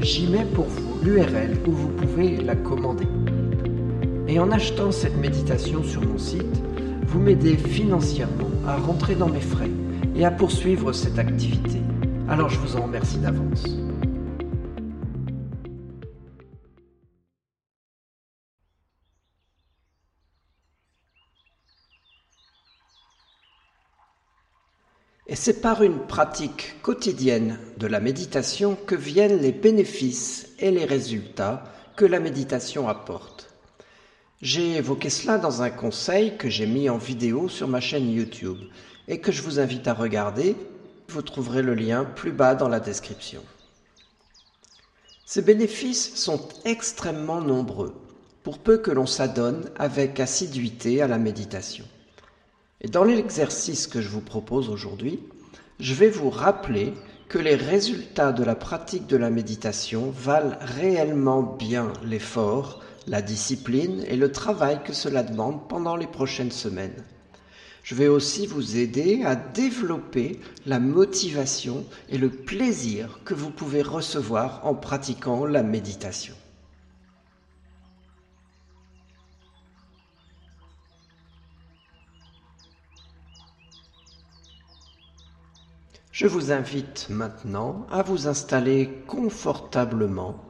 j'y mets pour vous l'URL où vous pouvez la commander. Et en achetant cette méditation sur mon site, vous m'aidez financièrement à rentrer dans mes frais et à poursuivre cette activité. Alors je vous en remercie d'avance. Et c'est par une pratique quotidienne de la méditation que viennent les bénéfices et les résultats que la méditation apporte. J'ai évoqué cela dans un conseil que j'ai mis en vidéo sur ma chaîne YouTube et que je vous invite à regarder. Vous trouverez le lien plus bas dans la description. Ces bénéfices sont extrêmement nombreux, pour peu que l'on s'adonne avec assiduité à la méditation. Et dans l'exercice que je vous propose aujourd'hui, je vais vous rappeler que les résultats de la pratique de la méditation valent réellement bien l'effort, la discipline et le travail que cela demande pendant les prochaines semaines. Je vais aussi vous aider à développer la motivation et le plaisir que vous pouvez recevoir en pratiquant la méditation. Je vous invite maintenant à vous installer confortablement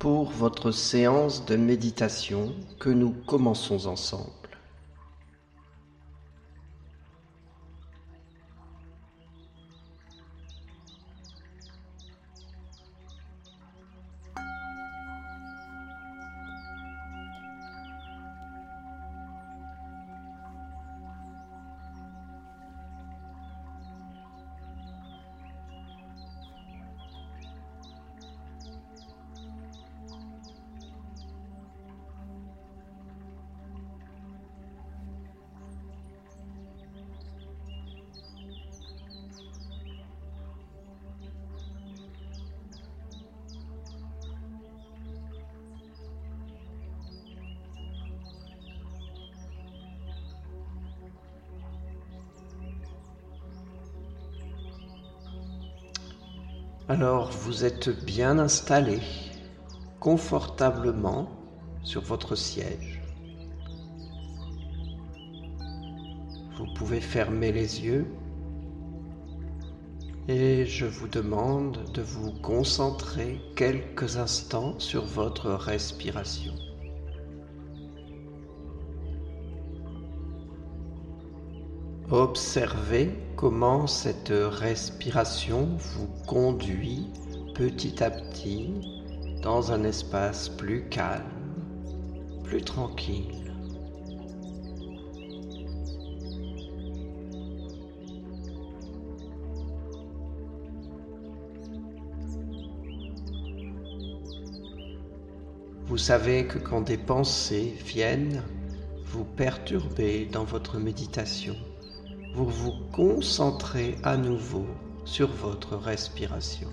pour votre séance de méditation que nous commençons ensemble. Alors vous êtes bien installé confortablement sur votre siège. Vous pouvez fermer les yeux et je vous demande de vous concentrer quelques instants sur votre respiration. Observez comment cette respiration vous conduit petit à petit dans un espace plus calme, plus tranquille. Vous savez que quand des pensées viennent vous perturber dans votre méditation, vous vous concentrez à nouveau sur votre respiration.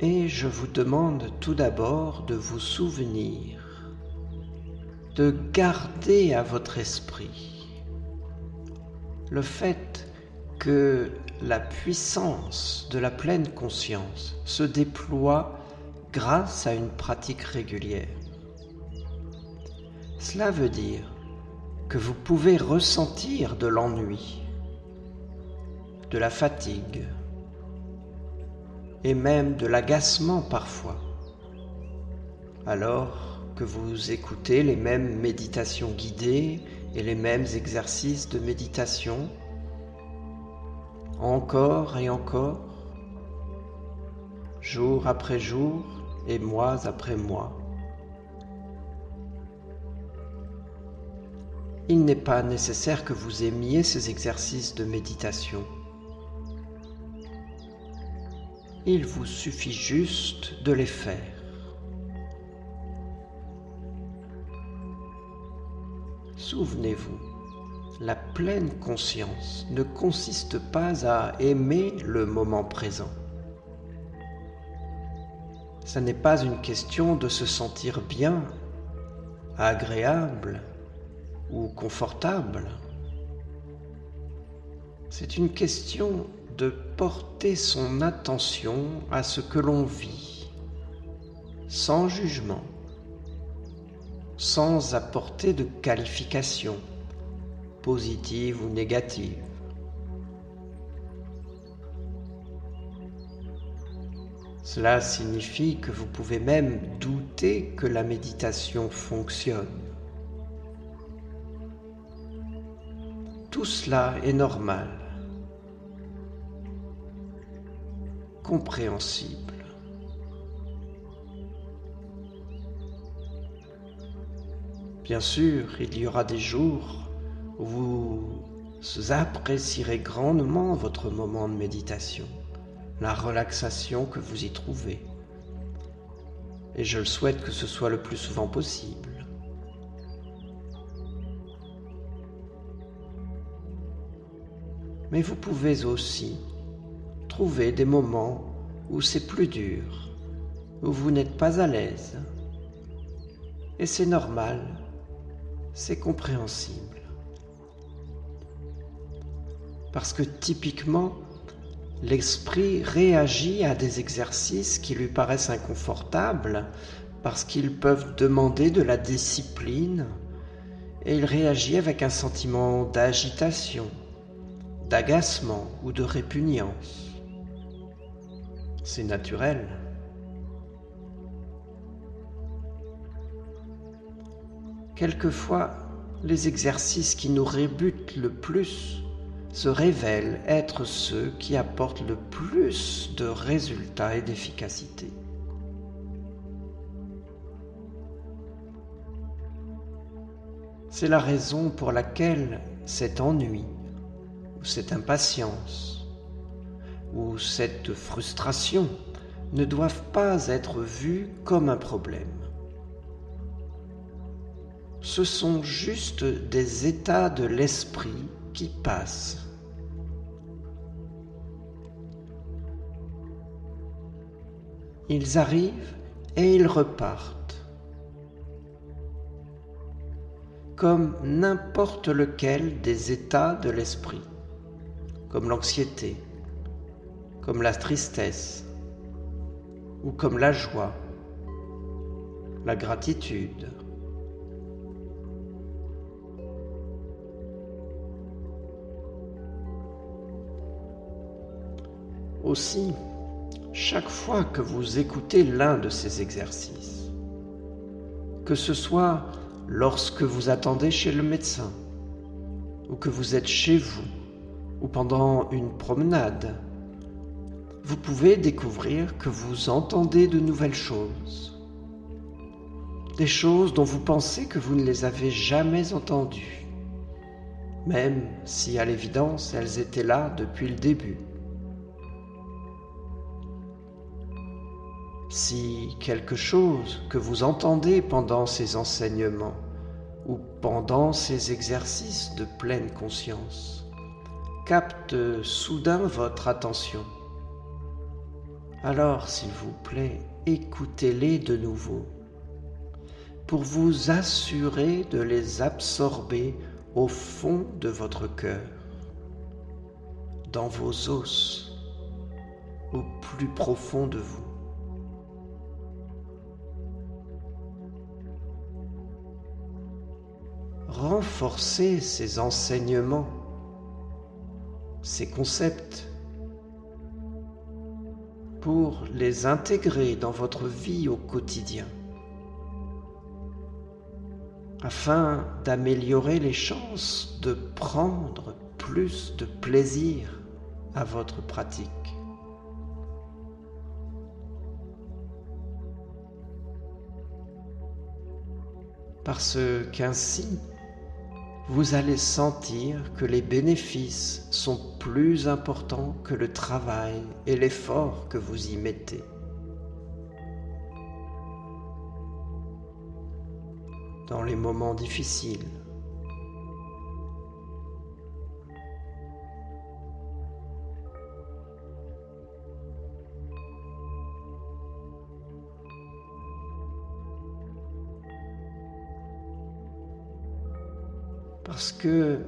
Et je vous demande tout d'abord de vous souvenir, de garder à votre esprit le fait que la puissance de la pleine conscience se déploie grâce à une pratique régulière. Cela veut dire que vous pouvez ressentir de l'ennui, de la fatigue et même de l'agacement parfois, alors que vous écoutez les mêmes méditations guidées et les mêmes exercices de méditation encore et encore, jour après jour et mois après mois. Il n'est pas nécessaire que vous aimiez ces exercices de méditation. Il vous suffit juste de les faire. Souvenez-vous, la pleine conscience ne consiste pas à aimer le moment présent. Ce n'est pas une question de se sentir bien, agréable ou confortable. C'est une question de porter son attention à ce que l'on vit, sans jugement, sans apporter de qualification positive ou négative. Cela signifie que vous pouvez même douter que la méditation fonctionne. Tout cela est normal, compréhensible. Bien sûr, il y aura des jours vous apprécierez grandement votre moment de méditation, la relaxation que vous y trouvez. Et je le souhaite que ce soit le plus souvent possible. Mais vous pouvez aussi trouver des moments où c'est plus dur, où vous n'êtes pas à l'aise. Et c'est normal, c'est compréhensible. Parce que typiquement, l'esprit réagit à des exercices qui lui paraissent inconfortables, parce qu'ils peuvent demander de la discipline, et il réagit avec un sentiment d'agitation, d'agacement ou de répugnance. C'est naturel. Quelquefois, les exercices qui nous rébutent le plus se révèlent être ceux qui apportent le plus de résultats et d'efficacité. C'est la raison pour laquelle cet ennui cette impatience ou cette frustration ne doivent pas être vus comme un problème. Ce sont juste des états de l'esprit qui passent. Ils arrivent et ils repartent, comme n'importe lequel des états de l'esprit comme l'anxiété, comme la tristesse ou comme la joie, la gratitude. Aussi, chaque fois que vous écoutez l'un de ces exercices, que ce soit lorsque vous attendez chez le médecin ou que vous êtes chez vous ou pendant une promenade, vous pouvez découvrir que vous entendez de nouvelles choses. Des choses dont vous pensez que vous ne les avez jamais entendues, même si à l'évidence elles étaient là depuis le début. Si quelque chose que vous entendez pendant ces enseignements ou pendant ces exercices de pleine conscience capte soudain votre attention. alors s'il vous plaît, écoutez-les de nouveau pour vous assurer de les absorber au fond de votre cœur, dans vos os, au plus profond de vous. Renforcez ces enseignements, ces concepts pour les intégrer dans votre vie au quotidien afin d'améliorer les chances de prendre plus de plaisir à votre pratique. Parce qu'ainsi, vous allez sentir que les bénéfices sont plus importants que le travail et l'effort que vous y mettez. dans les moments difficiles. Parce que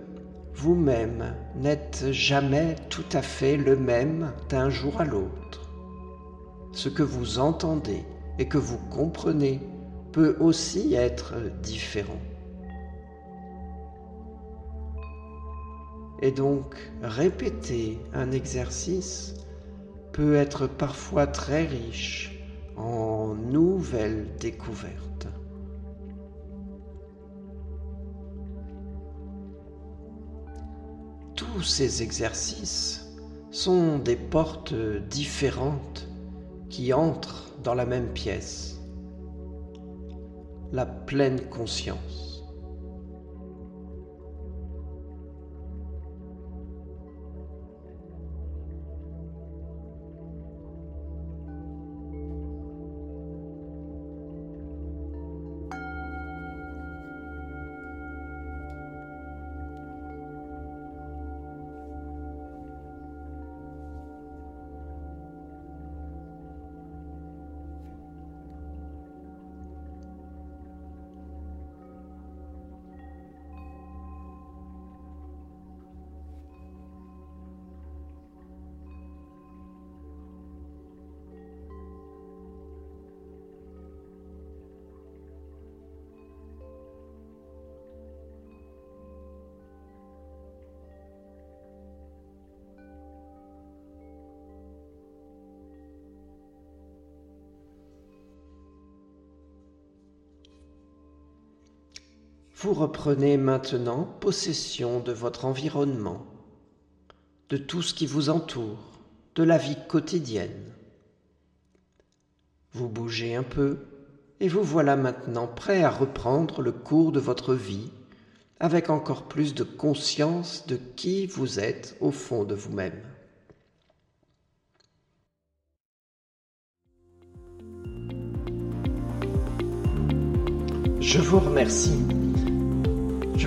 vous-même n'êtes jamais tout à fait le même d'un jour à l'autre. Ce que vous entendez et que vous comprenez peut aussi être différent. Et donc, répéter un exercice peut être parfois très riche en nouvelles découvertes. Tous ces exercices sont des portes différentes qui entrent dans la même pièce la pleine conscience. Vous reprenez maintenant possession de votre environnement, de tout ce qui vous entoure, de la vie quotidienne. Vous bougez un peu et vous voilà maintenant prêt à reprendre le cours de votre vie avec encore plus de conscience de qui vous êtes au fond de vous-même. Je vous remercie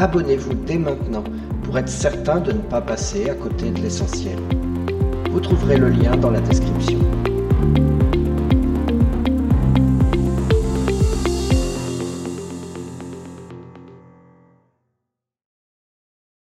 abonnez-vous dès maintenant pour être certain de ne pas passer à côté de l'essentiel. Vous trouverez le lien dans la description.